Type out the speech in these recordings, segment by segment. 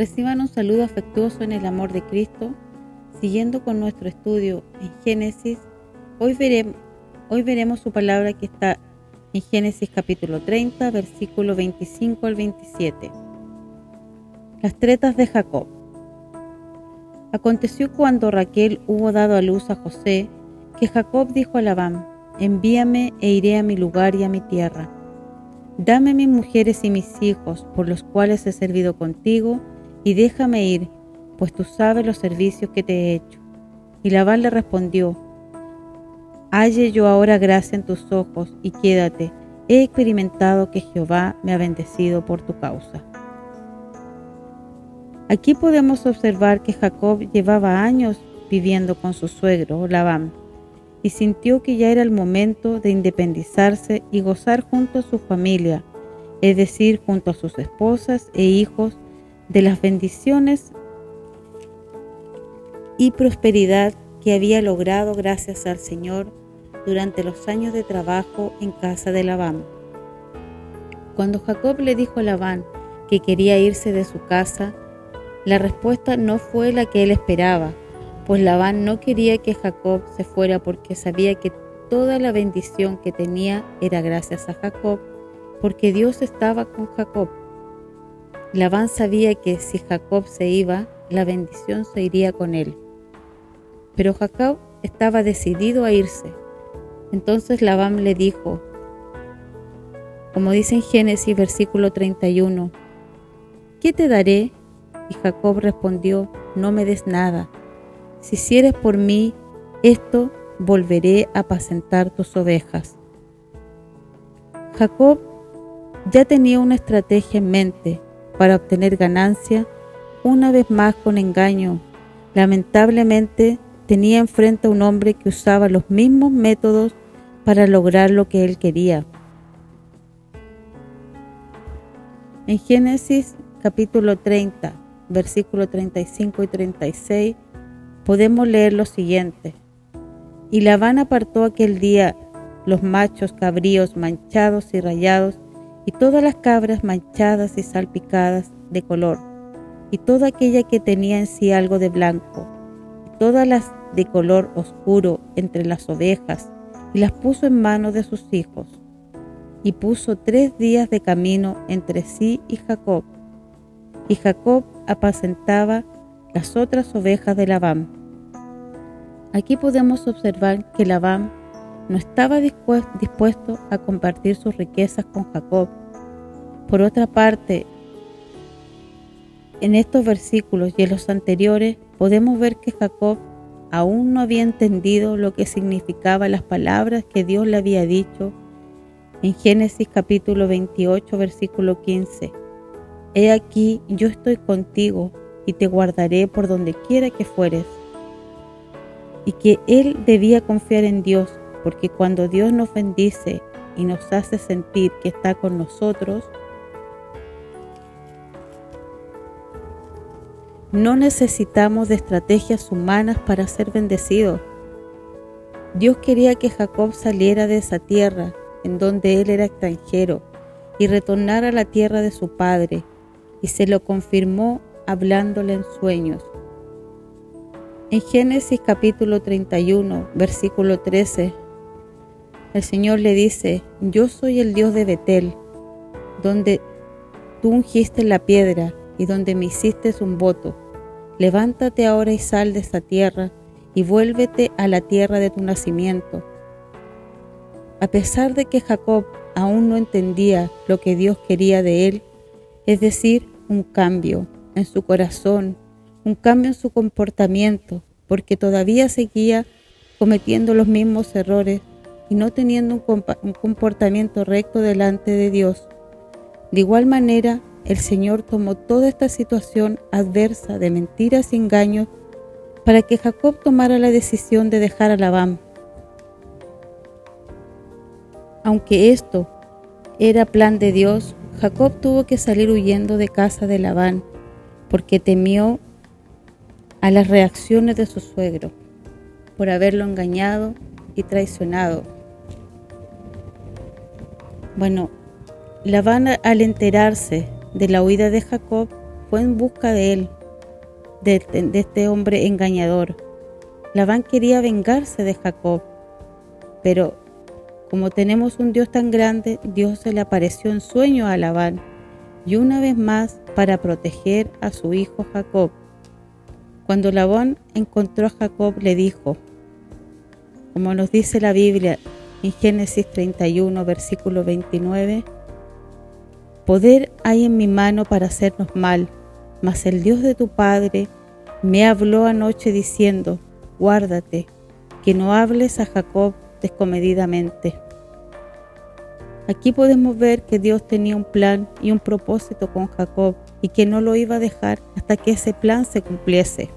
Reciban un saludo afectuoso en el amor de Cristo. Siguiendo con nuestro estudio en Génesis, hoy veremos, hoy veremos su palabra que está en Génesis capítulo 30, versículo 25 al 27. Las tretas de Jacob. Aconteció cuando Raquel hubo dado a luz a José, que Jacob dijo a Labán, envíame e iré a mi lugar y a mi tierra. Dame mis mujeres y mis hijos, por los cuales he servido contigo, y déjame ir, pues tú sabes los servicios que te he hecho. Y Labán le respondió, Halle yo ahora gracia en tus ojos y quédate, he experimentado que Jehová me ha bendecido por tu causa. Aquí podemos observar que Jacob llevaba años viviendo con su suegro, Labán, y sintió que ya era el momento de independizarse y gozar junto a su familia, es decir, junto a sus esposas e hijos, de las bendiciones y prosperidad que había logrado gracias al Señor durante los años de trabajo en casa de Labán. Cuando Jacob le dijo a Labán que quería irse de su casa, la respuesta no fue la que él esperaba, pues Labán no quería que Jacob se fuera porque sabía que toda la bendición que tenía era gracias a Jacob, porque Dios estaba con Jacob. Labán sabía que si Jacob se iba, la bendición se iría con él. Pero Jacob estaba decidido a irse. Entonces Labán le dijo, como dice en Génesis versículo 31, ¿qué te daré? Y Jacob respondió, no me des nada. Si hicieres por mí esto, volveré a apacentar tus ovejas. Jacob ya tenía una estrategia en mente para obtener ganancia, una vez más con engaño. Lamentablemente tenía enfrente a un hombre que usaba los mismos métodos para lograr lo que él quería. En Génesis capítulo 30, versículos 35 y 36, podemos leer lo siguiente. Y Labán apartó aquel día los machos cabríos manchados y rayados y todas las cabras manchadas y salpicadas de color, y toda aquella que tenía en sí algo de blanco, y todas las de color oscuro entre las ovejas, y las puso en manos de sus hijos. Y puso tres días de camino entre sí y Jacob. Y Jacob apacentaba las otras ovejas de Labán. Aquí podemos observar que Labán no estaba dispuesto a compartir sus riquezas con Jacob. Por otra parte, en estos versículos y en los anteriores podemos ver que Jacob aún no había entendido lo que significaban las palabras que Dios le había dicho en Génesis capítulo 28 versículo 15. He aquí, yo estoy contigo y te guardaré por donde quiera que fueres. Y que él debía confiar en Dios porque cuando Dios nos bendice y nos hace sentir que está con nosotros, no necesitamos de estrategias humanas para ser bendecidos. Dios quería que Jacob saliera de esa tierra en donde él era extranjero y retornara a la tierra de su padre, y se lo confirmó hablándole en sueños. En Génesis capítulo 31, versículo 13, el Señor le dice, yo soy el Dios de Betel, donde tú ungiste la piedra y donde me hiciste un voto. Levántate ahora y sal de esta tierra y vuélvete a la tierra de tu nacimiento. A pesar de que Jacob aún no entendía lo que Dios quería de él, es decir, un cambio en su corazón, un cambio en su comportamiento, porque todavía seguía cometiendo los mismos errores y no teniendo un, comportamiento recto delante de Dios. De igual manera, el Señor tomó toda esta situación adversa de mentiras y engaños para que Jacob tomara la decisión de dejar a Labán. Aunque esto era plan de Dios, Jacob tuvo que salir huyendo de casa de Labán porque temió a las reacciones de su suegro por haberlo engañado y traicionado. Bueno, Labán al enterarse de la huida de Jacob fue en busca de él, de, este hombre engañador. Labán quería vengarse de Jacob, pero como tenemos un Dios tan grande, Dios se le apareció en sueño a Labán y una vez más para proteger a su hijo Jacob. Cuando Labán encontró a Jacob le dijo, como nos dice la Biblia en Génesis 31, versículo 29, Poder hay en mi mano para hacernos mal, mas el Dios de tu Padre me habló anoche diciendo, guárdate, que no hables a Jacob descomedidamente. Aquí podemos ver que Dios tenía un plan y un propósito con Jacob y que no lo iba a dejar hasta que ese plan se cumpliese.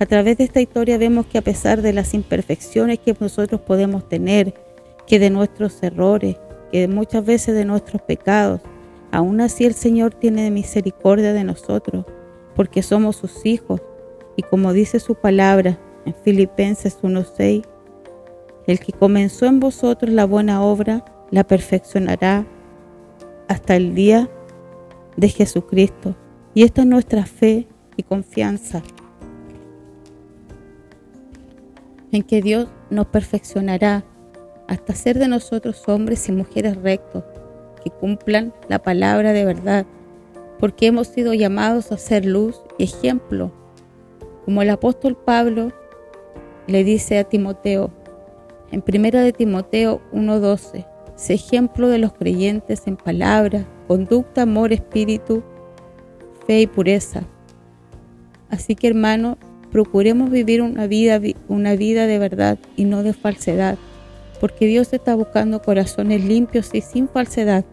A través de esta historia vemos que a pesar de las imperfecciones que nosotros podemos tener, que de nuestros errores, que muchas veces de nuestros pecados, aún así el Señor tiene misericordia de nosotros, porque somos sus hijos. Y como dice su palabra en Filipenses 1:6, el que comenzó en vosotros la buena obra, la perfeccionará hasta el día de Jesucristo. Y esta es nuestra fe y confianza en que Dios nos perfeccionará hasta ser de nosotros hombres y mujeres rectos, que cumplan la palabra de verdad, porque hemos sido llamados a ser luz y ejemplo, como el apóstol Pablo le dice a Timoteo, en primera de Timoteo 1:12, sé ejemplo de los creyentes en palabra, conducta, amor, espíritu, fe y pureza. Así que hermano, procuremos vivir una vida, una vida de verdad y no de falsedad, porque Dios está buscando corazones limpios y sin falsedad.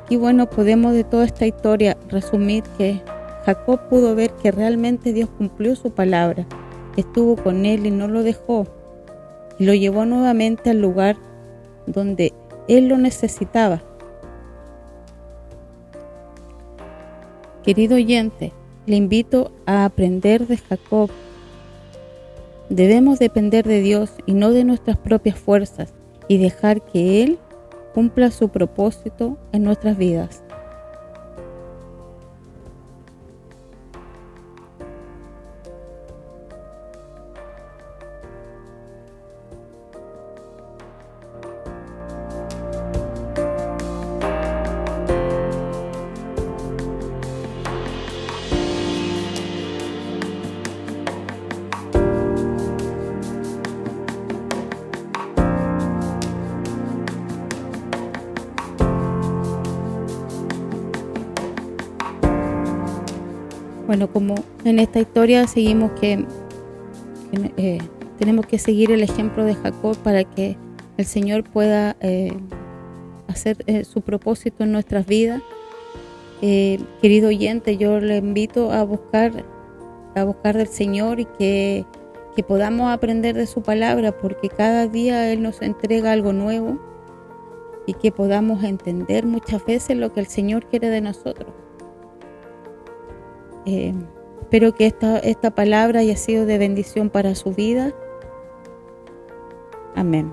Aquí bueno, podemos de toda esta historia resumir que Jacob pudo ver que realmente Dios cumplió su palabra, estuvo con él y no lo dejó, y lo llevó nuevamente al lugar donde él lo necesitaba. Querido oyente, le invito a aprender de Jacob. Debemos depender de Dios y no de nuestras propias fuerzas y dejar que Él cumpla su propósito en nuestras vidas. Bueno, como en esta historia seguimos que, eh, tenemos que seguir el ejemplo de Jacob para que el Señor pueda eh, hacer eh, su propósito en nuestras vidas. querido oyente, yo le invito a buscar, a buscar del Señor y que, que podamos aprender de su palabra, porque cada día Él nos entrega algo nuevo y que podamos entender muchas veces lo que el Señor quiere de nosotros. Eh, espero que esta, esta palabra haya sido de bendición para su vida. Amén